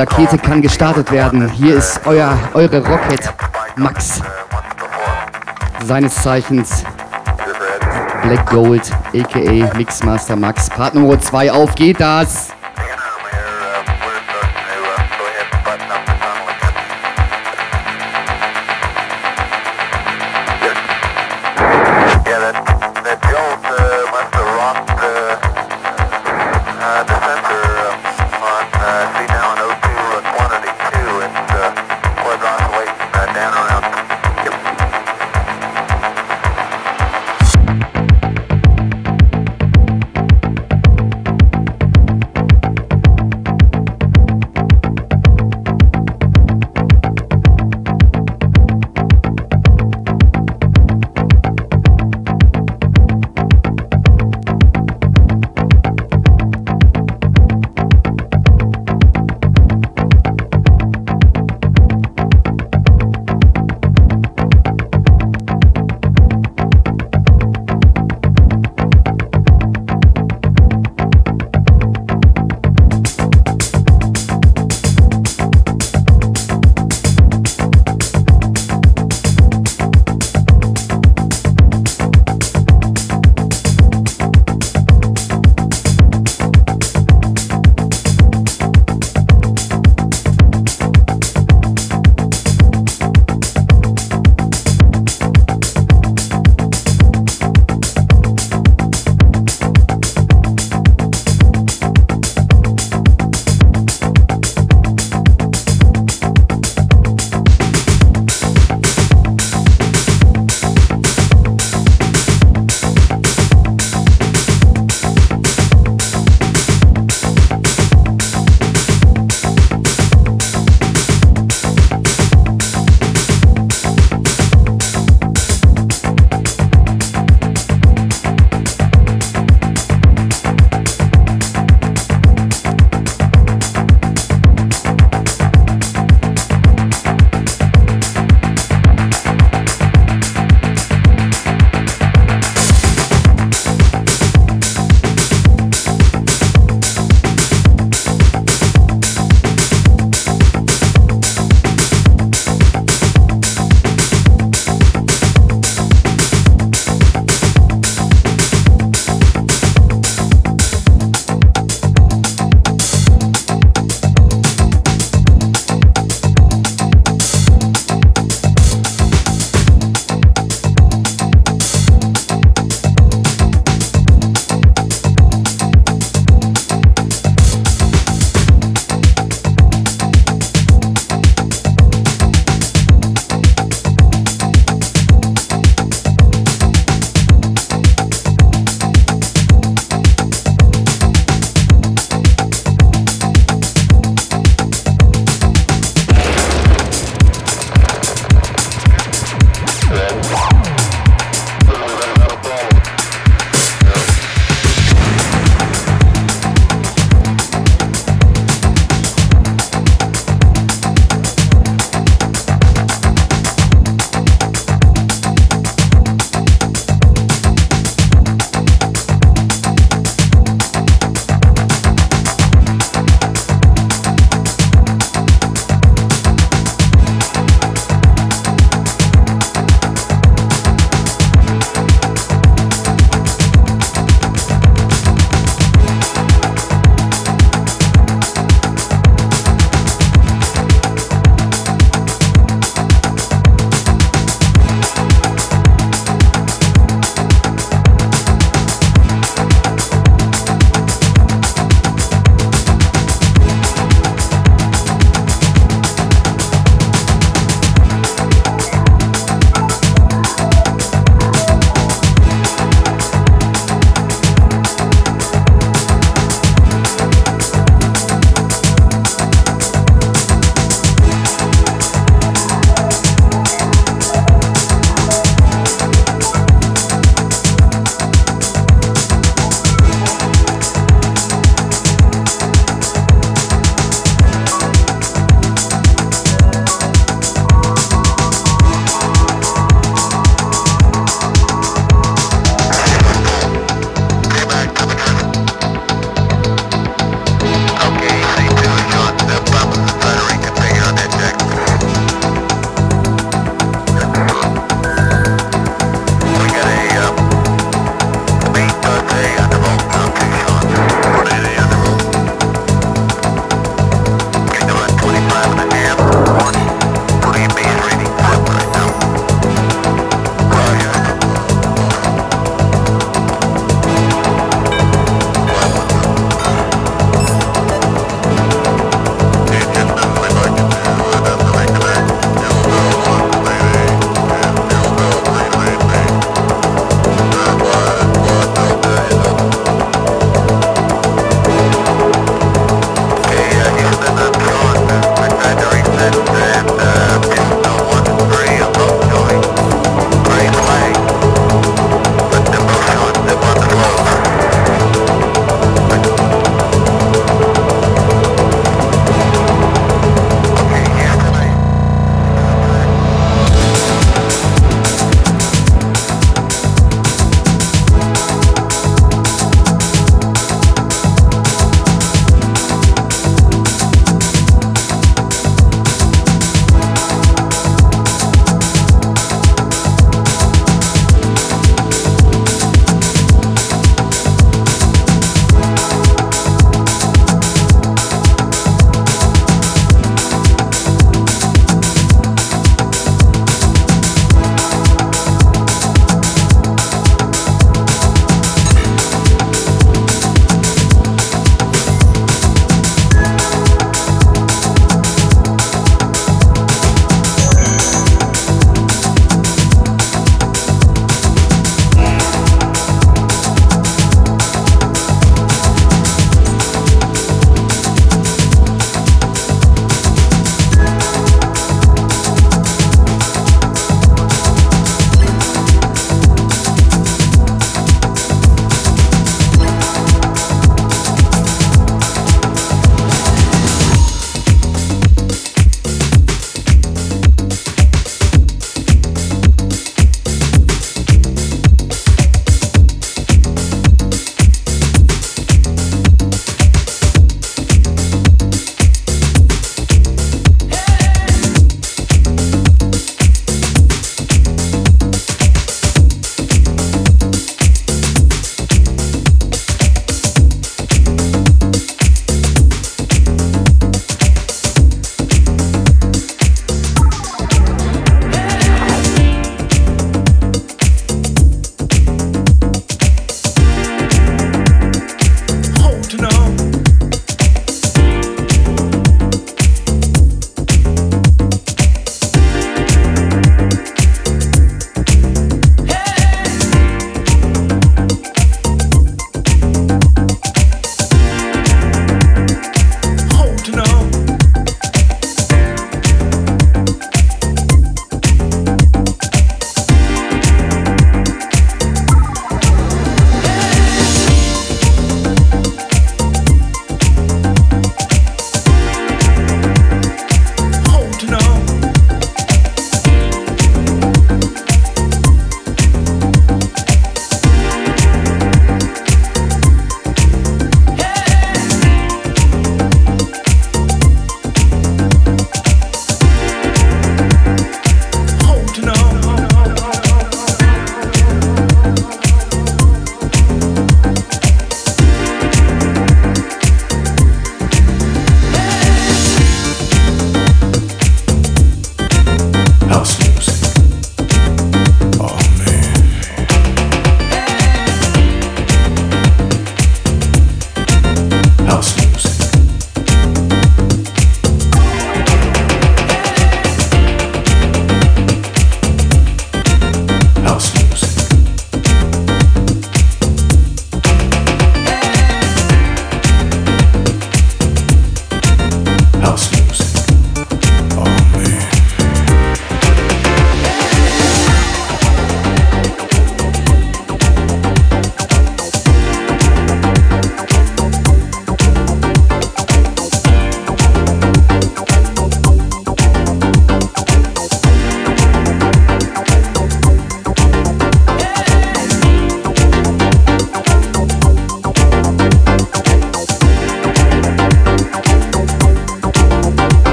Rakete kann gestartet werden. Hier ist euer, eure Rocket Max. Seines Zeichens Black Gold, aka Mixmaster Max. Part Nummer 2, auf geht das!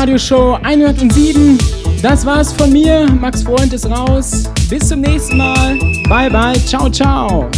Radioshow 107. Das war's von mir. Max Freund ist raus. Bis zum nächsten Mal. Bye bye. Ciao, ciao.